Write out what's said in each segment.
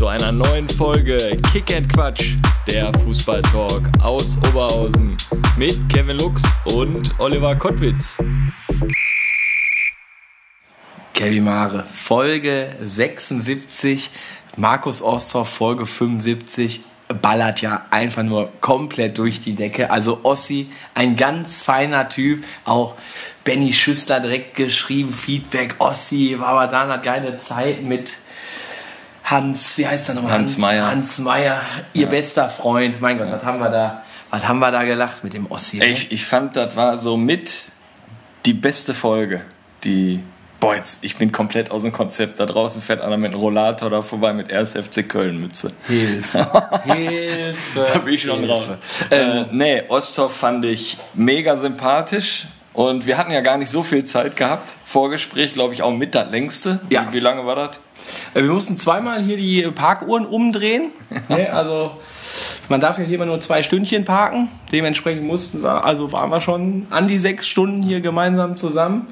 Zu einer neuen Folge Kick and Quatsch, der Fußballtalk aus Oberhausen mit Kevin Lux und Oliver Kottwitz. Kevin Mare, Folge 76, Markus Osthoff, Folge 75, ballert ja einfach nur komplett durch die Decke. Also Ossi, ein ganz feiner Typ, auch Benny Schüster direkt geschrieben, Feedback, Ossi, war aber dann hat geile Zeit mit Hans, wie heißt er nochmal? Hans Meyer. Hans Meyer, ihr bester Freund. Mein Gott, was haben wir da, was haben wir da gelacht mit dem Ossi? ne? Ich, ich fand, das war so mit die beste Folge. Die, boah, jetzt, ich bin komplett aus dem Konzept. Da draußen fährt einer mit einem Rollator da vorbei mit 1. FC Köln Mütze. Hilfe. Hilfe. Da bin ich schon Hilfe. drauf. Äh, nee, Osthoff fand ich mega sympathisch. Und wir hatten ja gar nicht so viel Zeit gehabt. Vorgespräch, glaube ich, auch mit das längste. Ja. Wie, wie lange war das? Äh, Wir mussten zweimal hier die Parkuhren umdrehen. Ne, also man darf ja hier immer nur zwei Stündchen parken. Dementsprechend mussten wir, also waren wir schon an die sechs Stunden hier gemeinsam zusammen.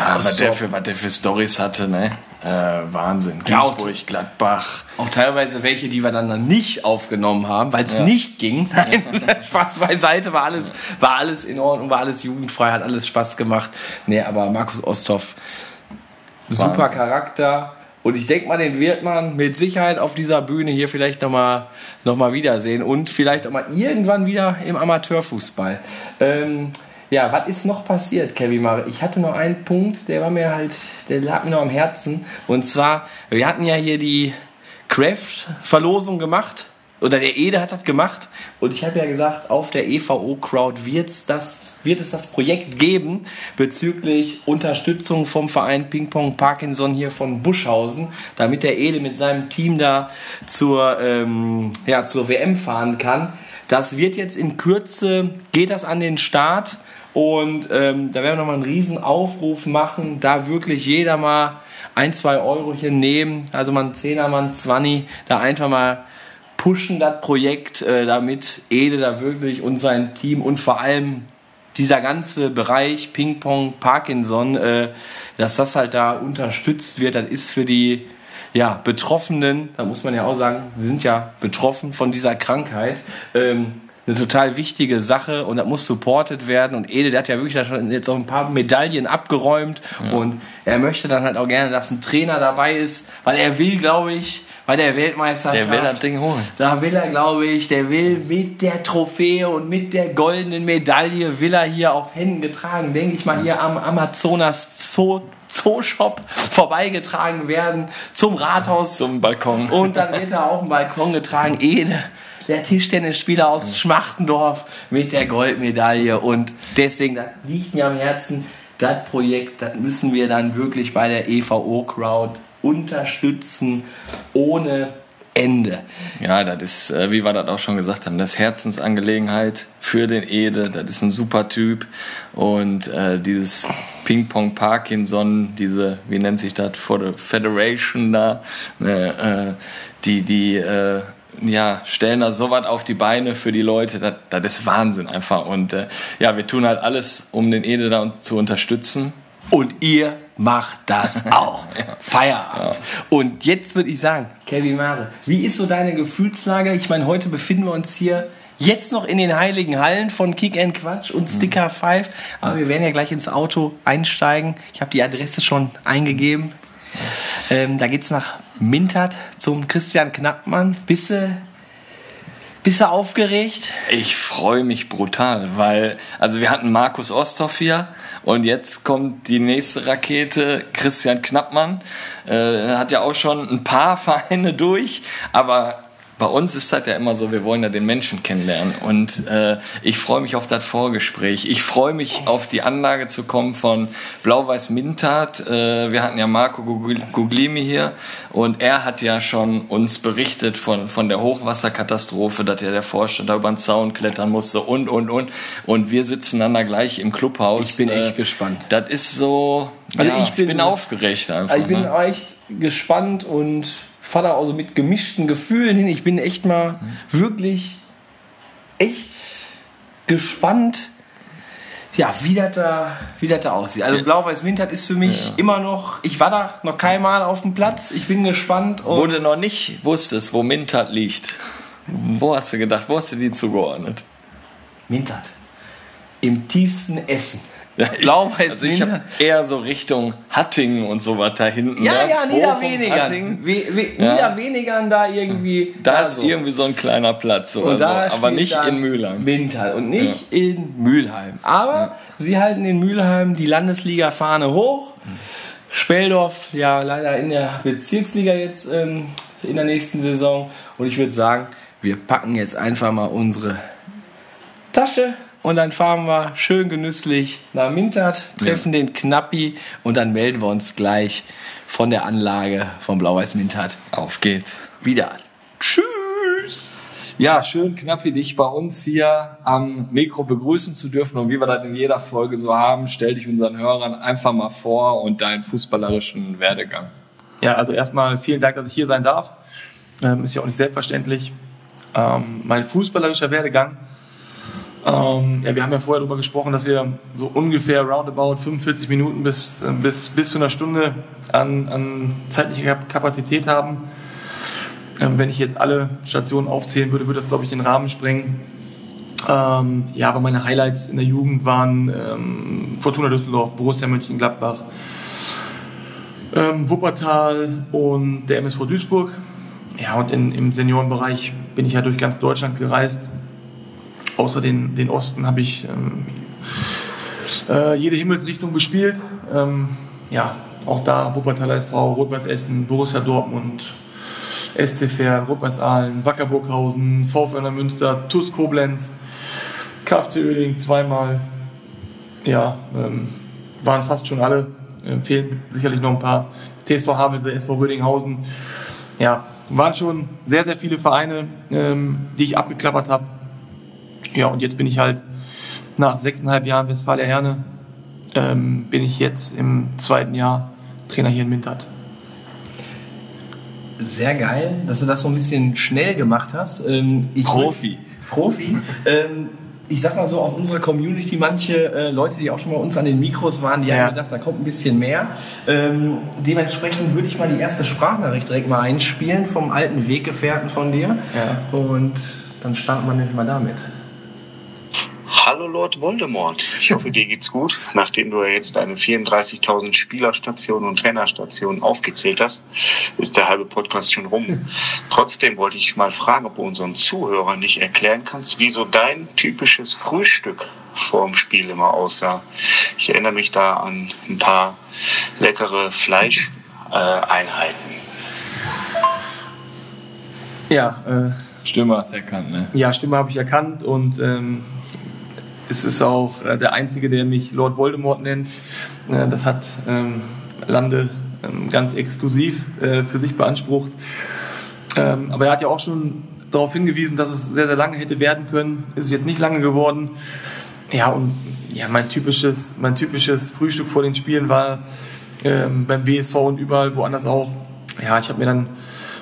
Ja, was der, für, was der für Stories hatte, ne? Äh, Wahnsinn. Ja, Duisburg, Gladbach. Auch teilweise welche, die wir dann, nicht aufgenommen haben, weil es nicht ging. Nein, Spaß beiseite, war alles, war alles in Ordnung, war alles jugendfrei, hat alles Spaß gemacht. Nee, aber Markus Osthoff, super Wahnsinn. Charakter. Und ich denke mal, den wird man mit Sicherheit auf dieser Bühne hier vielleicht nochmal noch mal wiedersehen und vielleicht auch mal irgendwann wieder im Amateurfußball. Ähm, ja, was ist noch passiert, Kevin Mare? Ich hatte noch einen Punkt, der war mir halt, der lag mir noch am Herzen. Und zwar, wir hatten ja hier die Craft-Verlosung gemacht. Oder der Ede hat das gemacht. Und ich habe ja gesagt, auf der EVO-Crowd wird es das Projekt geben bezüglich Unterstützung vom Verein Ping Pong Parkinson hier von Buschhausen, damit der Ede mit seinem Team da zur, ähm, ja, zur WM fahren kann. Das wird jetzt in Kürze, geht das an den Start. Und ähm, da werden wir nochmal einen riesen Aufruf machen, da wirklich jeder mal ein, zwei Eurochen nehmen, also mal ein Zehner, ein Zwanni, da einfach mal pushen das Projekt, äh, damit Ede da wirklich und sein Team und vor allem dieser ganze Bereich Ping-Pong, Parkinson, äh, dass das halt da unterstützt wird, das ist für die ja, Betroffenen, da muss man ja auch sagen, sie sind ja betroffen von dieser Krankheit, ähm, eine total wichtige Sache und das muss supported werden und Ede, der hat ja wirklich da schon jetzt auch ein paar Medaillen abgeräumt und er möchte dann halt auch gerne, dass ein Trainer dabei ist, weil er will, glaube ich, bei der Weltmeisterschaft Der will das Ding holen. da will er, glaube ich, der will mit der Trophäe und mit der goldenen Medaille, will er hier auf Händen getragen, denke ich mal, hier am Amazonas Zoo, Zoo-Shop vorbeigetragen werden, zum Rathaus Zum Balkon. und dann wird er auf den Balkon getragen. Ede, der Tischtennisspieler aus Schmachtendorf mit der Goldmedaille. Und deswegen, das liegt mir am Herzen, das Projekt, das müssen wir dann wirklich bei der EVO-Crowd unterstützen, ohne Ende. Ja, das ist, äh, wie wir das auch schon gesagt haben, das Herzensangelegenheit für den Ede. Das ist ein super Typ. Und äh, dieses Ping-Pong Parkinson, diese, wie nennt sich das, Federation da, ne, äh, die, die, äh, ja, stellen da sowas auf die Beine für die Leute. Das, das ist Wahnsinn einfach. Und äh, ja, wir tun halt alles, um den Ede da zu unterstützen. Und ihr macht das auch. Feierabend. Und jetzt würde ich sagen, Kevin Mare, wie ist so deine Gefühlslage? Ich meine, heute befinden wir uns hier jetzt noch in den heiligen Hallen von Kick and Quatsch und Sticker 5. Aber wir werden ja gleich ins Auto einsteigen. Ich habe die Adresse schon eingegeben. Ähm, da geht's nach Mintert zum Christian Knappmann. Bist du, bist du aufgeregt? Ich freue mich brutal, weil, also wir hatten Markus Osthoff hier und jetzt kommt die nächste Rakete, Christian Knappmann. Äh, hat ja auch schon ein paar Vereine durch, aber bei uns ist das ja immer so, wir wollen ja den Menschen kennenlernen. Und äh, ich freue mich auf das Vorgespräch. Ich freue mich auf die Anlage zu kommen von Blau-Weiß Mintat. Äh, wir hatten ja Marco Guglimi hier und er hat ja schon uns berichtet von, von der Hochwasserkatastrophe, dass ja der Vorstand da über den Zaun klettern musste und, und, und. Und wir sitzen dann da gleich im Clubhaus. Ich bin echt gespannt. Das ist so, Also ja, ich bin- bin aufgeregt einfach. Ich bin ne? echt gespannt und fahre da also mit gemischten Gefühlen hin. Ich bin echt mal wirklich echt gespannt, ja, wie das da, wie das da aussieht. Also Blau-Weiß Wintert ist für mich immer noch, ich war da noch kein Mal auf dem Platz. Ich bin gespannt. Wo du noch nicht wusstest, wo Mintat liegt. Wo hast du gedacht, wo hast du die zugeordnet? Wintert. Im tiefsten Essen. Ja, ich- Blau-Weiß also ich habe Wintert. eher so Richtung Hattingen und so was da hinten. Ja, ne? ja, Niederwenigern. We, we, Ja. Niederwenigern da irgendwie. Da ist so. irgendwie so ein kleiner Platz oder da so, aber nicht in Mülheim. Winter und nicht in Mülheim. Aber sie halten in Mülheim die Landesliga-Fahne hoch. Speldorf, ja, leider in der Bezirksliga jetzt ähm, in der nächsten Saison. Und ich würde sagen, wir packen jetzt einfach mal unsere Tasche und dann fahren wir schön genüsslich nach Mintert, treffen den Knappi und dann melden wir uns gleich von der Anlage von Blau-Weiß Mintert Auf geht's. wieder. Tschüss! Ja, schön knappi dich bei uns hier am Mikro begrüßen zu dürfen und wie wir das in jeder Folge so haben, stell dich unseren Hörern einfach mal vor und deinen fußballerischen Werdegang. Ja, also erstmal vielen Dank, dass ich hier sein darf. Ähm, ist ja auch nicht selbstverständlich. Ähm, mein fußballerischer Werdegang. Ähm, ja, wir haben ja vorher darüber gesprochen, dass wir so ungefähr roundabout 45 Minuten bis, äh, bis, bis zu einer Stunde an, an zeitlicher Kapazität haben. Ähm, wenn ich jetzt alle Stationen aufzählen würde, würde das, glaube ich, den Rahmen sprengen. Ähm, ja, aber meine Highlights in der Jugend waren ähm, Fortuna Düsseldorf, Borussia Mönchengladbach, ähm, Wuppertal und der MSV Duisburg. Ja, und in, im Seniorenbereich bin ich ja durch ganz Deutschland gereist. Außer den, den Osten habe ich ähm, äh, jede Himmelsrichtung bespielt. Ähm, ja, auch da Wuppertaler SV, Rot-Weiß Essen, Borussia Dortmund, SC Verl, Rot-Weiß Aalen, Wacker Burghausen, VfL Münster, TuS Koblenz, KFC Oerding zweimal. Ja, ähm, waren fast schon alle. Äh, fehlen sicherlich noch ein paar. TSV Havelse, SV Rödinghausen. Ja, waren schon sehr, sehr viele Vereine, ähm, die ich abgeklappert habe. Ja, und jetzt bin ich halt nach sechseinhalb Jahren Westfalia Herne, ähm, bin ich jetzt im zweiten Jahr Trainer hier in Mintert. Sehr geil, dass du das so ein bisschen schnell gemacht hast. Ähm, ich Profi. Profi. ähm, ich sag mal so, aus unserer Community, manche äh, Leute, die auch schon mal uns an den Mikros waren, die Ja. haben gedacht, da kommt ein bisschen mehr. Ähm, dementsprechend würde ich mal die erste Sprachnachricht direkt mal einspielen vom alten Weggefährten von dir. Ja. Und dann starten wir nämlich mal damit. Hallo Lord Voldemort. Ich hoffe, dir geht's gut. Nachdem du ja jetzt deine 34.000 Spielerstationen und Trainerstationen aufgezählt hast, ist der halbe Podcast schon rum. Trotzdem wollte ich mal fragen, ob du unseren Zuhörern nicht erklären kannst, wie so dein typisches Frühstück vorm Spiel immer aussah. Ich erinnere mich da an ein paar leckere Fleischeinheiten. Einheiten. Ja, äh, Stimme hast erkannt, ne? Ja, Stimme habe ich erkannt und ähm, es ist auch äh, der Einzige, der mich Lord Voldemort nennt. Äh, das hat ähm, Lande ähm, ganz exklusiv äh, für sich beansprucht. Ähm, aber er hat ja auch schon darauf hingewiesen, dass es sehr, sehr lange hätte werden können. Ist es jetzt nicht lange geworden. Ja, und ja, mein typisches, mein typisches Frühstück vor den Spielen war ähm, beim WSV und überall woanders auch. Ja, ich habe mir dann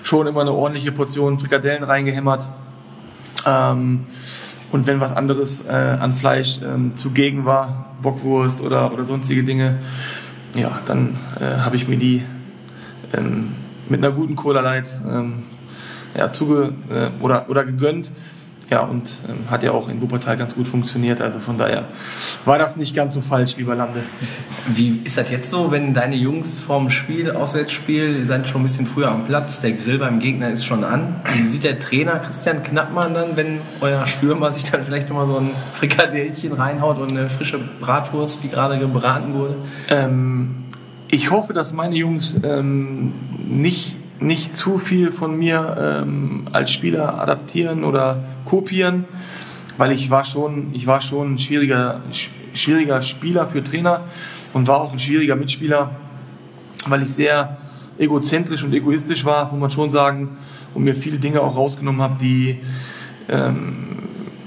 schon immer eine ordentliche Portion Frikadellen reingehämmert. Ähm, und wenn was anderes äh, an Fleisch ähm, zugegen war, Bockwurst oder, oder sonstige Dinge, ja, dann äh, habe ich mir die ähm, mit einer guten Cola Light ähm, ja, zuge äh, oder, oder gegönnt. Ja, und ähm, hat ja auch in Wuppertal ganz gut funktioniert. Also von daher war das nicht ganz so falsch, lieber Lande. Wie ist das jetzt so, wenn deine Jungs vorm Spiel, Auswärtsspiel, ihr seid schon ein bisschen früher am Platz, der Grill beim Gegner ist schon an. Wie sieht der Trainer Christian Knappmann dann, wenn euer Stürmer sich dann vielleicht nochmal so ein Frikadellchen reinhaut und eine frische Bratwurst, die gerade gebraten wurde? Ähm, ich hoffe, dass meine Jungs ähm, nicht nicht zu viel von mir ähm, als Spieler adaptieren oder kopieren, weil ich war schon, ich war schon ein schwieriger, schwieriger Spieler für Trainer und war auch ein schwieriger Mitspieler, weil ich sehr egozentrisch und egoistisch war, muss man schon sagen, und mir viele Dinge auch rausgenommen habe, die, ähm,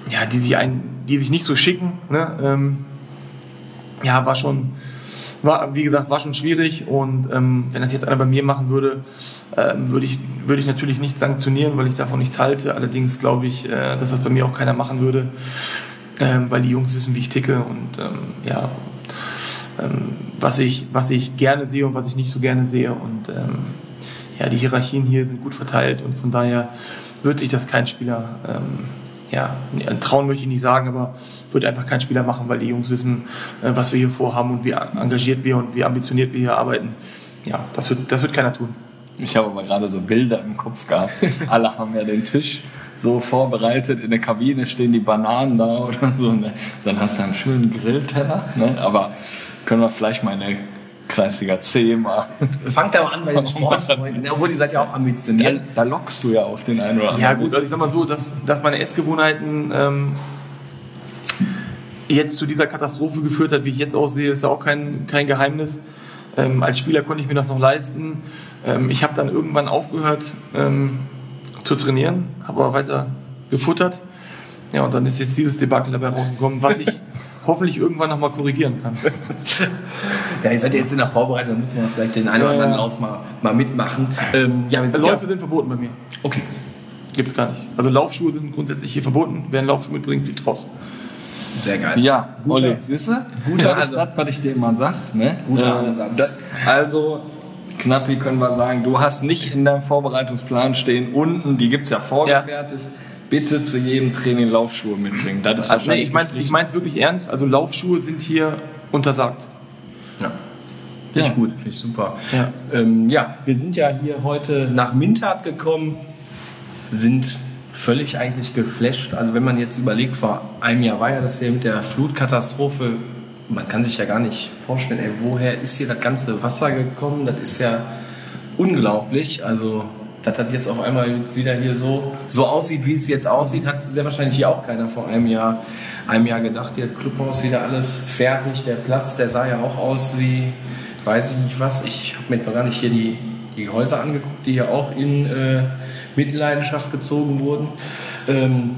ja, die sich ein, die sich nicht so schicken. Ne? Ähm, ja, war schon, war, wie gesagt, war schon schwierig und ähm, wenn das jetzt einer bei mir machen würde, ähm, würde ich, würde ich natürlich nicht sanktionieren, weil ich davon nichts halte. Allerdings glaube ich, äh, dass das bei mir auch keiner machen würde, ähm, weil die Jungs wissen, wie ich ticke und ähm, ja, ähm, was, ich, was ich gerne sehe und was ich nicht so gerne sehe. Und ähm, ja, die Hierarchien hier sind gut verteilt und von daher wird sich das kein Spieler, ähm, ja, trauen möchte ich nicht sagen, aber wird einfach kein Spieler machen, weil die Jungs wissen, äh, was wir hier vorhaben und wie engagiert wir und wie ambitioniert wir hier arbeiten. Ja, das wird, das wird keiner tun. Ich habe aber gerade so Bilder im Kopf gehabt. Alle haben ja den Tisch so vorbereitet. In der Kabine stehen die Bananen da oder so. Ne? Dann hast du einen schönen Grillteller. Ne? Aber können wir vielleicht mal eine Kreisliga C machen. Fangt aber an bei den Sportfreunden, obwohl die seid ja auch ambitioniert. Da, da lockst du ja auch den einen oder anderen. Ja gut, also ich sag mal so, dass, dass meine Essgewohnheiten ähm, jetzt zu dieser Katastrophe geführt hat, wie ich jetzt aussehe, ist ja auch kein, kein Geheimnis. Ähm, als Spieler konnte ich mir das noch leisten. Ähm, ich habe dann irgendwann aufgehört ähm, zu trainieren, habe aber weiter gefuttert. Ja, und dann ist jetzt dieses Debakel dabei rausgekommen, was ich hoffentlich irgendwann nochmal korrigieren kann. ja, ihr seid jetzt in der Vorbereitung, dann müssen wir vielleicht den einen oder anderen Lauf mal, mal mitmachen. Ähm, ja, wir sind Läufe ja sind verboten bei mir. Okay. Gibt es gar nicht. Also Laufschuhe sind grundsätzlich hier verboten. Wer einen Laufschuh mitbringt, fliegt raus. Sehr geil. Ja, Olli, siehst du? Guter das ist das, was ich dir immer sag. Ne? Guter äh, Ansatz. also, Knappi können wir sagen, du hast nicht in deinem Vorbereitungsplan stehen unten, die gibt es ja vorgefertigt. Ja. Bitte zu jedem Training Laufschuhe mitbringen. Das ist also, nee, ich meine es wirklich ernst. Also Laufschuhe sind hier untersagt. Ja. Finde ich gut, finde ich super. Ja. Ähm, ja, wir sind ja hier heute nach Mintat gekommen, sind völlig eigentlich geflasht. Also wenn man jetzt überlegt, vor einem Jahr war ja das hier mit der Flutkatastrophe, man kann sich ja gar nicht vorstellen, ey, woher ist hier das ganze Wasser gekommen? Das ist ja unglaublich. Also dass das jetzt auf einmal jetzt wieder hier so, so aussieht, wie es jetzt aussieht, hat sehr wahrscheinlich hier auch keiner vor einem Jahr, einem Jahr gedacht. Hier hat Clubhaus wieder alles fertig. Der Platz, der sah ja auch aus wie, weiß ich nicht was. Ich habe mir jetzt noch gar nicht hier die, die Häuser angeguckt, die hier auch in äh, Mitleidenschaft gezogen wurden. Ähm,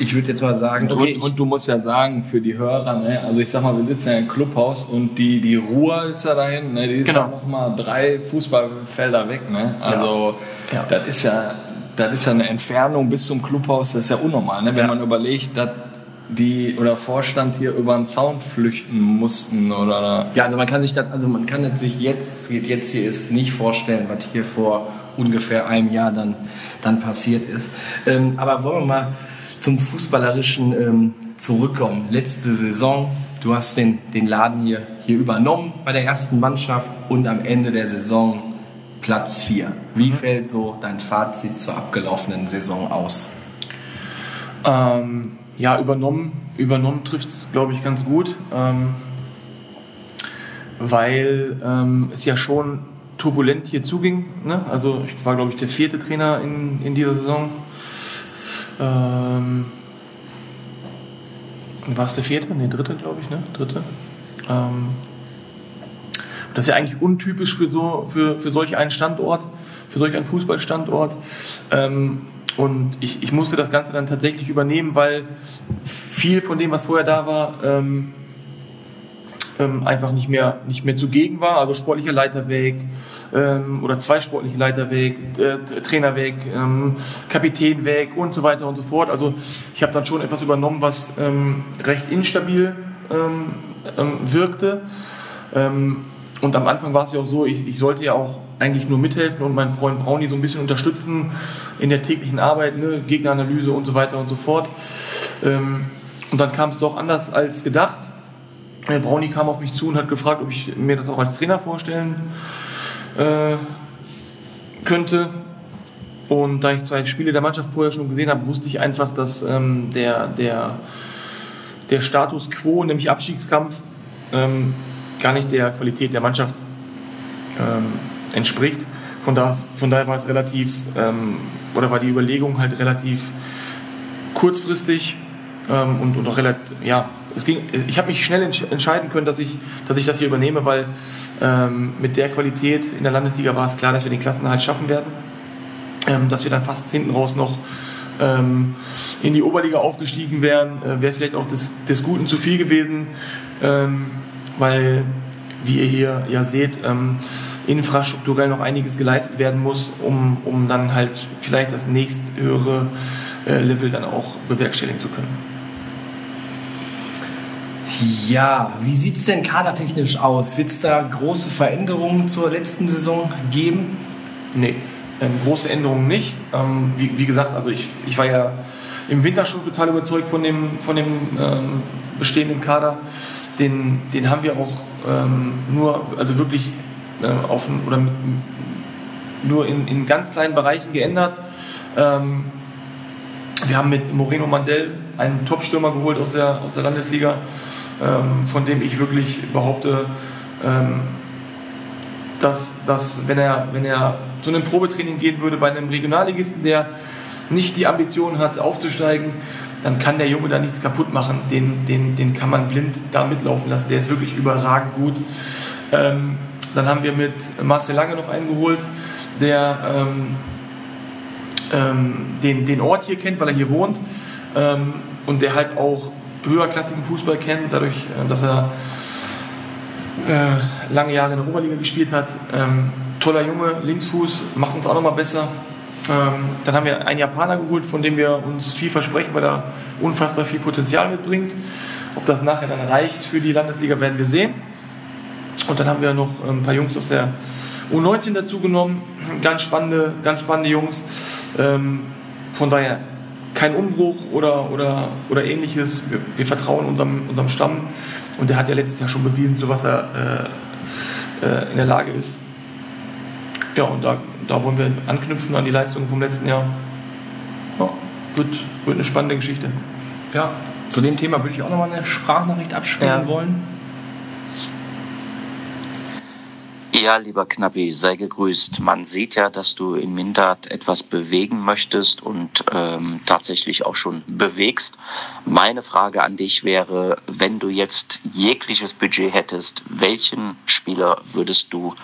ich würde jetzt mal sagen, okay, und, und, du musst ja sagen für die Hörer, ne, also ich sag mal, wir sitzen ja im Clubhaus und die, die Ruhr ist ja dahin, ne, die ist genau. ja noch mal drei Fußballfelder weg, ne? Also ja. Das ist ja, das ist ja eine Entfernung bis zum Clubhaus, das ist ja unnormal, ne? Wenn ja. man überlegt, dass die oder Vorstand hier über einen Zaun flüchten mussten oder ja also man kann sich das also man kann sich jetzt wie jetzt hier ist nicht vorstellen was hier vor ungefähr einem Jahr dann dann passiert ist ähm, aber wollen wir mal zum Fußballerischen ähm, zurückkommen. Letzte Saison, du hast den, den Laden hier, hier übernommen bei der ersten Mannschaft und am Ende der Saison Platz 4. Wie mhm. fällt so dein Fazit zur abgelaufenen Saison aus? Ähm, ja, übernommen, übernommen trifft es, glaube ich, ganz gut, ähm, weil ähm, es ja schon turbulent hier zuging. Ne? Also ich war, glaube ich, der vierte Trainer in, in dieser Saison. Ähm, war es der vierte? Ne, dritte, glaube ich, ne? Dritte. Ähm, das ist ja eigentlich untypisch für, so, für, für solch einen Standort, für solch einen Fußballstandort. Ähm, und ich, ich musste das Ganze dann tatsächlich übernehmen, weil viel von dem, was vorher da war, ähm, ähm, einfach nicht mehr, nicht mehr zugegen war. Also sportlicher Leiter weg ähm, oder zwei sportliche Leiter weg, äh, Trainer weg, ähm, Kapitän weg und so weiter und so fort. Also ich habe dann schon etwas übernommen, was ähm, recht instabil ähm, ähm, wirkte. und am Anfang war es ja auch so, ich, ich sollte ja auch eigentlich nur mithelfen und meinen Freund Brownie so ein bisschen unterstützen in der täglichen Arbeit, ne, Gegneranalyse und so weiter und so fort. und dann kam es doch anders als gedacht. Brownie kam auf mich zu und hat gefragt, ob ich mir das auch als Trainer vorstellen äh, könnte. Und da ich zwei Spiele der Mannschaft vorher schon gesehen habe, wusste ich einfach, dass ähm, der, der, der Status quo, nämlich Abstiegskampf, ähm, gar nicht der Qualität der Mannschaft ähm, entspricht. von, da, von daher war es relativ, ähm, oder war die Überlegung halt relativ kurzfristig ähm, und, und auch relativ, ja, es ging, ich habe mich schnell entsch entscheiden können, dass ich, dass ich das hier übernehme, weil ähm, mit der Qualität in der Landesliga war es klar, dass wir den Klassenerhalt schaffen werden, ähm, dass wir dann fast hinten raus noch ähm, in die Oberliga aufgestiegen wären, äh, wäre vielleicht auch des, des Guten zu viel gewesen, ähm, weil, wie ihr hier ja seht, ähm, infrastrukturell noch einiges geleistet werden muss, um, um dann halt vielleicht das nächsthöhere äh, Level dann auch bewerkstelligen zu können. Ja, wie sieht es denn kadertechnisch aus? Wird es da große Veränderungen zur letzten Saison geben? Nee, ähm, große Änderungen nicht. Ähm, wie, wie, gesagt, also ich, ich war ja im Winter schon total überzeugt von dem, von dem ähm, bestehenden Kader. Den, den haben wir auch ähm, nur, also wirklich äh, auf, oder mit, nur in, in ganz kleinen Bereichen geändert. Ähm, wir haben mit Moreno Mandel einen Top-Stürmer geholt aus der, aus der Landesliga ähm, von dem ich wirklich behaupte, ähm, dass, dass wenn, er, wenn er zu einem Probetraining gehen würde bei einem Regionalligisten, der nicht die Ambition hat, aufzusteigen, dann kann der Junge da nichts kaputt machen. Den, den, den kann man blind da mitlaufen lassen. Der ist wirklich überragend gut. Ähm, dann haben wir mit Marcel Lange noch einen geholt, der ähm, ähm, den, den Ort hier kennt, weil er hier wohnt ähm, und der halt auch höherklassigen Fußball kennt, dadurch, äh, dass er äh, lange Jahre in der Oberliga gespielt hat. Ähm, toller Junge, Linksfuß, macht uns auch nochmal besser. Ähm, dann haben wir einen Japaner geholt, von dem wir uns viel versprechen, weil er unfassbar viel Potenzial mitbringt. Ob das nachher dann reicht für die Landesliga, werden wir sehen. Und dann haben wir noch ein paar Jungs aus der U19 dazu genommen. Ganz spannende, ganz spannende Jungs. Ähm, von daher kein Umbruch oder, oder, oder ähnliches. Wir, wir, vertrauen unserem, unserem Stamm und der hat ja letztes Jahr schon bewiesen, zu was er äh, äh, in der Lage ist. Ja, und da, da wollen wir anknüpfen an die Leistungen vom letzten Jahr. Ja, wird, wird eine spannende Geschichte. Ja, zu dem Thema würde ich auch nochmal eine Sprachnachricht abspielen ja. wollen. Ja, lieber Knappi, sei gegrüßt. Man sieht ja, dass du in Mindert etwas bewegen möchtest und ähm, tatsächlich auch schon bewegst. Meine Frage an dich wäre, wenn du jetzt jegliches Budget hättest, welchen Spieler würdest du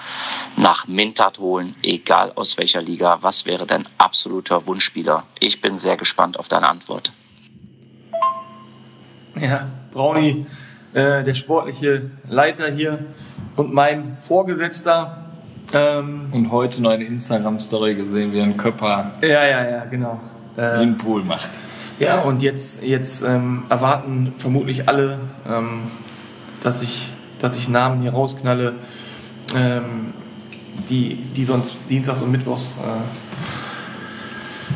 nach Mindert holen, egal aus welcher Liga? Was wäre dein absoluter Wunschspieler? Ich bin sehr gespannt auf deine Antwort. Ja, Brownie, äh, der sportliche Leiter hier und mein Vorgesetzter. Ähm, und heute noch eine Instagram-Story gesehen, wie ein Köpper ja, ja, ja, genau. Äh, den Pool macht. Ja, und jetzt, jetzt ähm, erwarten vermutlich alle, ähm, dass, ich, dass ich Namen hier rausknalle, ähm, die, die sonst Dienstags und Mittwochs äh,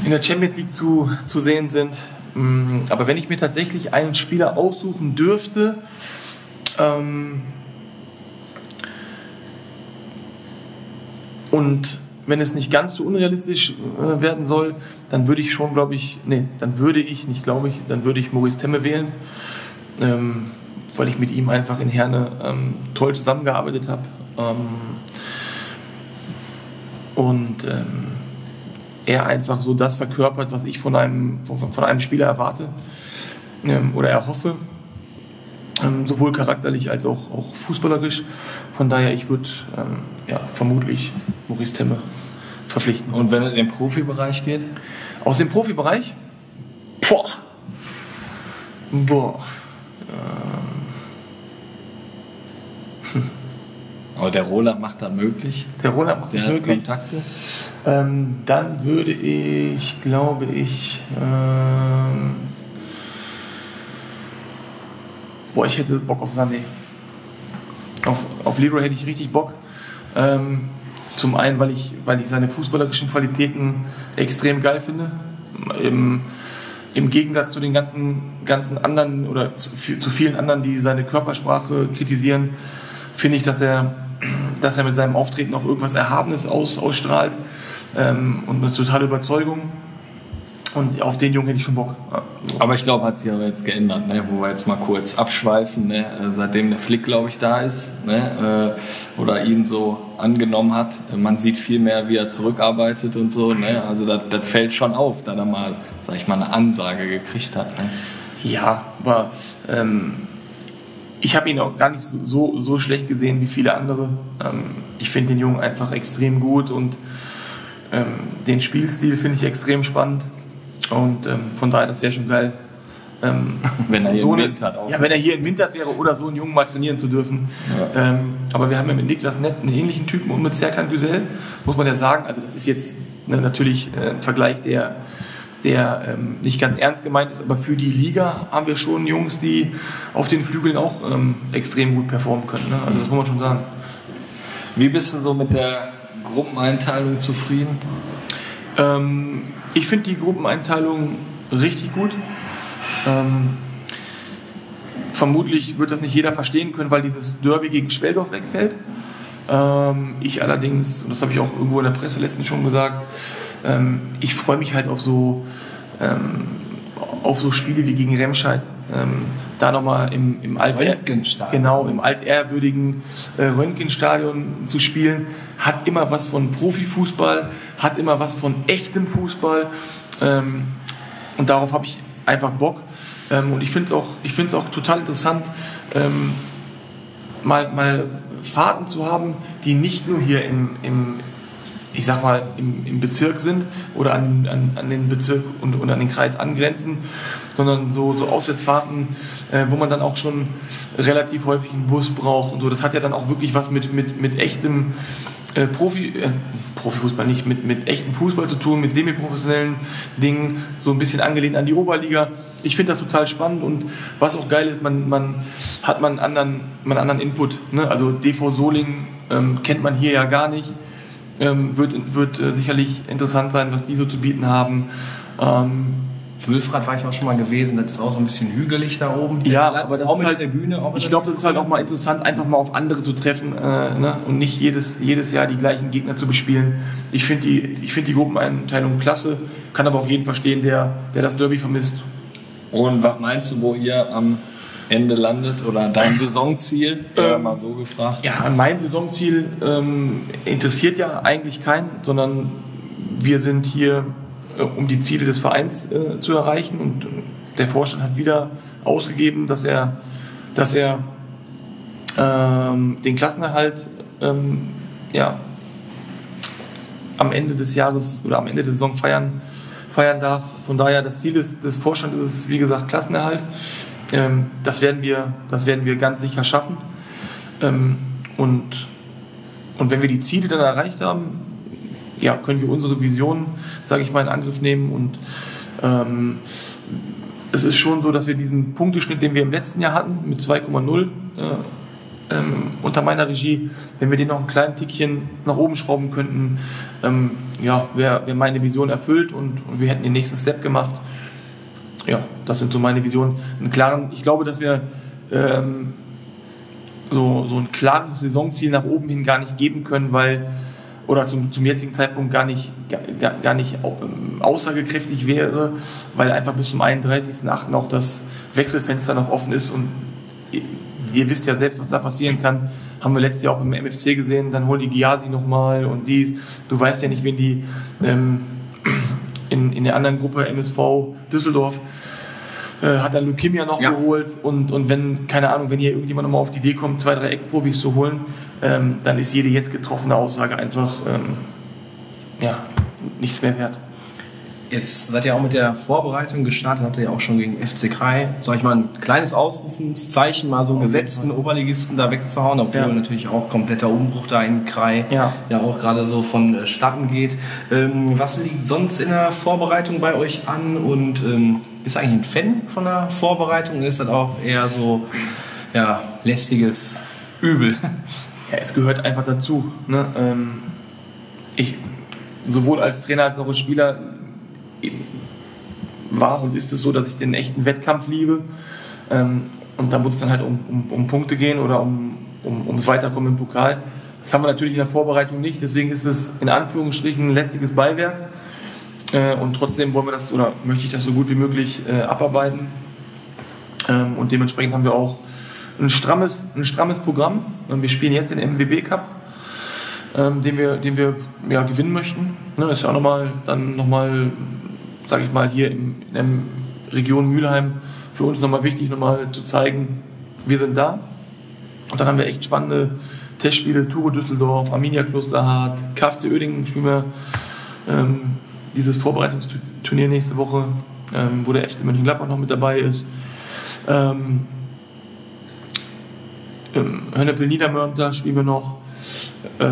in der Champions League zu, zu sehen sind. Mm, aber wenn ich mir tatsächlich einen Spieler aussuchen dürfte, ähm, Und wenn es nicht ganz so unrealistisch äh, werden soll, dann würde ich schon, glaube ich, nee, dann würde ich, nicht glaube ich, dann würde ich Maurice Temme wählen, ähm, weil ich mit ihm einfach in Herne ähm, toll zusammengearbeitet habe. Ähm, und ähm, er einfach so das verkörpert, was ich von einem, von, von einem Spieler erwarte ähm, oder erhoffe ähm, sowohl charakterlich als auch, auch fußballerisch. Von daher, ich würde ähm, ja, vermutlich Maurice Temme verpflichten. Und wenn es in den Profibereich geht? Aus dem Profibereich? Boah. Boah. Ähm. Aber der Roland macht das möglich. Der Roland macht das möglich. Kontakte. Ähm, dann würde ich, glaube ich, ähm, boah, ich hätte Bock auf Sané. Auf, auf Leroy hätte ich richtig Bock. Ähm, zum einen, weil ich, weil ich seine fußballerischen Qualitäten extrem geil finde. Im, im Gegensatz zu den ganzen, ganzen anderen oder zu, zu, vielen anderen, die seine Körpersprache kritisieren, finde ich, dass er, dass er mit seinem Auftreten auch irgendwas Erhabenes aus, ausstrahlt ähm, und eine totale Überzeugung. und auf den Jungen hätte ich schon Bock. Aber ich glaube, hat sich aber jetzt geändert, ne? wo wir jetzt mal kurz abschweifen, ne? Äh, seitdem der Flick, glaube ich, da ist ne? äh, oder ihn so angenommen hat. Man sieht viel mehr, wie er zurückarbeitet und so. Ne? Also das, das fällt schon auf, da er mal, sag ich mal, eine Ansage gekriegt hat. Ne? Ja, aber ähm, ich habe ihn auch gar nicht so, so schlecht gesehen wie viele andere. Ähm, ich finde den Jungen einfach extrem gut und ähm, den Spielstil finde ich extrem spannend. Und ähm, von daher, das wäre schon geil. Ähm, Wenn er hier so in eine-. Ja, wenn er hier in Windhard wäre oder so einen Jungen mal trainieren zu dürfen. Ähm, aber wir haben ja mit Niklas Nett einen ähnlichen Typen und mit Serkan Güzel, muss man ja sagen. Also das ist jetzt ne, natürlich äh, ein Vergleich, der, der ähm, nicht ganz ernst gemeint ist, aber für die Liga haben wir schon Jungs, die auf den Flügeln auch ähm, extrem gut performen können. Ne? Also das muss man schon sagen. Wie bist du so mit der Gruppeneinteilung zufrieden? Ähm, ich finde die Gruppeneinteilung richtig gut. Ähm, vermutlich wird das nicht jeder verstehen können, weil dieses Derby gegen Speldorf wegfällt. Ähm, ich allerdings, und das habe ich auch irgendwo in der Presse letztens schon gesagt, ähm, ich freue mich halt auf so, ähm, auf so Spiele wie gegen Remscheid. Ähm, da nochmal im, im Röntgenstadion. Genau, im altehrwürdigen äh, Röntgenstadion zu spielen, hat immer was von Profifußball, hat immer was von echtem Fußball. Ähm, und darauf habe ich einfach Bock. Ähm, und ich finde es auch, ich find's auch total interessant, ähm, mal, mal Fahrten zu haben, die nicht nur hier im, im ich sag mal, im, im Bezirk sind oder an, an, an den Bezirk und, und an den Kreis angrenzen, sondern so, so Auswärtsfahrten, äh, wo man dann auch schon relativ häufig einen Bus braucht und so. Das hat ja dann auch wirklich was mit, mit, mit echtem äh, Profi, äh, Profifußball nicht, mit, mit echtem Fußball zu tun, mit semiprofessionellen Dingen, so ein bisschen angelehnt an die Oberliga. Ich finde das total spannend und was auch geil ist, man, man hat man anderen, man anderen Input. Ne? Also DV Solingen ähm, kennt man hier ja gar nicht. Ähm, wird wird äh, sicherlich interessant sein, was die so zu bieten haben. Ähm, Wülfrath war ich auch schon mal gewesen, das ist auch so ein bisschen hügelig da oben. ja, Der Platz, aber das auch ist mit halt, Tribüne. Auch ich glaube, das ist halt auch mal interessant, einfach mal auf andere zu treffen äh, ne? und nicht jedes, jedes Jahr die gleichen Gegner zu bespielen. Ich finde die, ich finde die Gruppeneinteilung klasse, kann aber auch jeden verstehen, der, der das Derby vermisst. Und was meinst du, wo ihr am Ende landet oder dein Saisonziel? Ja, Ähm, mal so gefragt. Ja, an mein Saisonziel ähm, interessiert ja eigentlich keinen, sondern wir sind hier, äh, um die Ziele des Vereins äh, zu erreichen. Und äh, der Vorstand hat wieder ausgegeben, dass er, dass er ähm, den Klassenerhalt ähm, ja, am Ende des Jahres oder am Ende der Saison feiern, feiern darf. Von daher, das Ziel des, des Vorstandes ist, wie gesagt, Klassenerhalt. Ähm, das, werden wir, das werden wir ganz sicher schaffen. Ähm, und, und wenn wir die Ziele dann erreicht haben, ja, können wir unsere Vision, sage ich mal, in Angriff nehmen. Und ähm, es ist schon so, dass wir diesen Punkteschnitt, den wir im letzten Jahr hatten, mit 2,0 äh, ähm, unter meiner Regie, wenn wir den noch ein kleines Tickchen nach oben schrauben könnten, ähm, ja, wäre wär meine Vision erfüllt und, und wir hätten den nächsten Step gemacht. Ja, das sind so meine Visionen. Einen klaren, ich glaube, dass wir ähm, so, so ein klares Saisonziel nach oben hin gar nicht geben können, weil oder zum, zum jetzigen Zeitpunkt gar nicht, gar, gar nicht ähm, aussagekräftig wäre, weil einfach bis zum 31.08. auch das Wechselfenster noch offen ist und ihr, ihr wisst ja selbst, was da passieren kann. Haben wir letztes Jahr auch im MFC gesehen, dann holen die Giasi nochmal und dies. Du weißt ja nicht, wen die ähm, in, in der anderen Gruppe MSV Düsseldorf äh, hat dann Leukämia noch Ja. geholt und, und wenn, keine Ahnung, wenn hier irgendjemand nochmal auf die Idee kommt, zwei, drei Ex-Profis zu holen, ähm, dann ist jede jetzt getroffene Aussage einfach ähm, ja, nichts mehr wert. Jetzt seid ihr auch mit der Vorbereitung gestartet, habt ihr ja auch schon gegen FC Kai, sag ich mal, ein kleines Ausrufungszeichen mal so gesetzt, einen Oberligisten da wegzuhauen, obwohl Ja. natürlich auch kompletter Umbruch da in Kai Ja. ja auch gerade so vonstatten geht. Ähm, was liegt sonst in der Vorbereitung bei euch an und ähm, ist eigentlich ein Fan von der Vorbereitung? oder Ist das auch eher so ja, lästiges Übel? Ja, es gehört einfach dazu. Ne? Ähm, ich, sowohl als Trainer als auch als Spieler war und ist es so, dass ich den echten Wettkampf liebe. Ähm, und da muss es dann halt um, um, um Punkte gehen oder um, um, ums Weiterkommen im Pokal. Das haben wir natürlich in der Vorbereitung nicht, deswegen ist es in Anführungsstrichen ein lästiges Beiwerk. Äh, und trotzdem wollen wir das oder möchte ich das so gut wie möglich äh, abarbeiten. Ähm, und dementsprechend haben wir auch ein strammes, ein strammes Programm. Und wir spielen jetzt den MBB Cup, ähm, den wir, den wir ja, gewinnen möchten. Ne, das ist ja auch nochmal, dann nochmal, sage ich mal, hier in, in der Region Mülheim für uns nochmal wichtig, nochmal zu zeigen, wir sind da. Und dann haben wir echt spannende Testspiele, Turo Düsseldorf, Arminia Klosterhardt, KfC Oedingen spielen wir ähm, dieses Vorbereitungsturnier nächste Woche, ähm, wo der FC Mönchengladbach noch mit dabei ist. Ähm, ähm, Hönnepel Niedermörnter spielen wir noch.